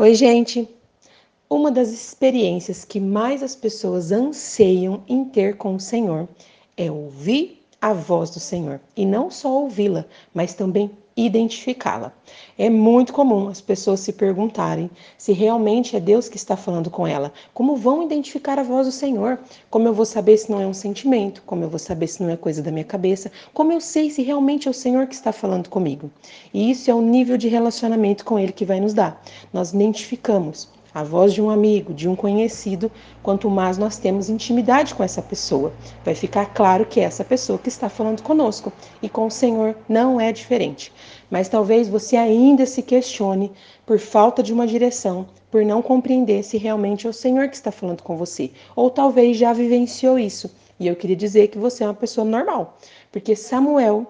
Oi, gente! Uma das experiências que mais as pessoas anseiam em ter com o Senhor é ouvir a voz do Senhor. E não só ouvi-la, mas também identificá-la. É muito comum as pessoas se perguntarem se realmente é Deus que está falando com ela. Como vão identificar a voz do Senhor? Como eu vou saber se não é um sentimento? Como eu vou saber se não é coisa da minha cabeça? Como eu sei se realmente é o Senhor que está falando comigo? E isso é o nível de relacionamento com Ele que vai nos dar. Nós identificamos a voz de um amigo, de um conhecido, quanto mais nós temos intimidade com essa pessoa. Vai ficar claro que é essa pessoa que está falando conosco. E com o Senhor não é diferente. Mas talvez você ainda se questione por falta de uma direção, por não compreender se realmente é o Senhor que está falando com você. Ou talvez já vivenciou isso. E eu queria dizer que você é uma pessoa normal. Porque Samuel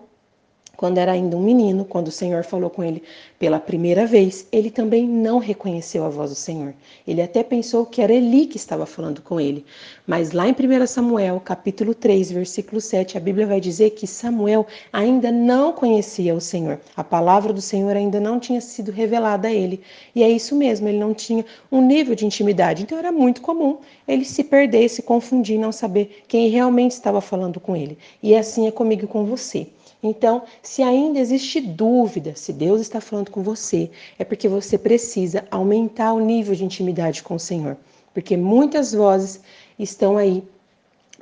quando era ainda um menino, quando o Senhor falou com ele pela primeira vez, ele também não reconheceu a voz do Senhor. Ele até pensou que era Eli que estava falando com ele. Mas lá em 1 Samuel, capítulo 3, versículo 7, a Bíblia vai dizer que Samuel ainda não conhecia o Senhor. A palavra do Senhor ainda não tinha sido revelada a ele. E é isso mesmo, ele não tinha um nível de intimidade. Então era muito comum ele se perder, se confundir, não saber quem realmente estava falando com ele. E assim é comigo e com você. Então, se ainda existe dúvida se Deus está falando com você, é porque você precisa aumentar o nível de intimidade com o Senhor. Porque muitas vozes estão aí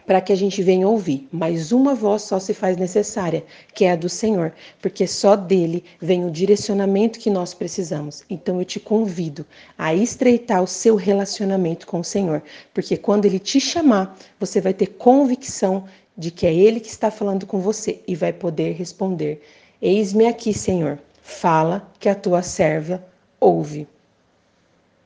para que a gente venha ouvir, mas uma voz só se faz necessária, que é a do Senhor, porque só dele vem o direcionamento que nós precisamos. Então eu te convido a estreitar o seu relacionamento com o Senhor, porque quando ele te chamar, você vai ter convicção de que é Ele que está falando com você e vai poder responder: Eis-me aqui, Senhor. Fala que a tua serva ouve.